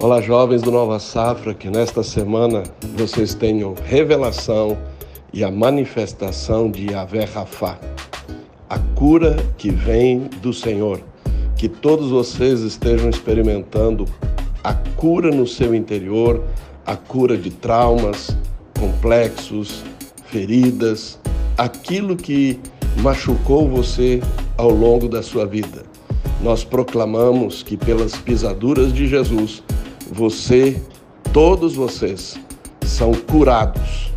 Olá, jovens do Nova Safra, que nesta semana vocês tenham revelação e a manifestação de Yahvé Rafá, a cura que vem do Senhor. Que todos vocês estejam experimentando a cura no seu interior, a cura de traumas, complexos, feridas, aquilo que machucou você ao longo da sua vida. Nós proclamamos que pelas pisaduras de Jesus, você, todos vocês, são curados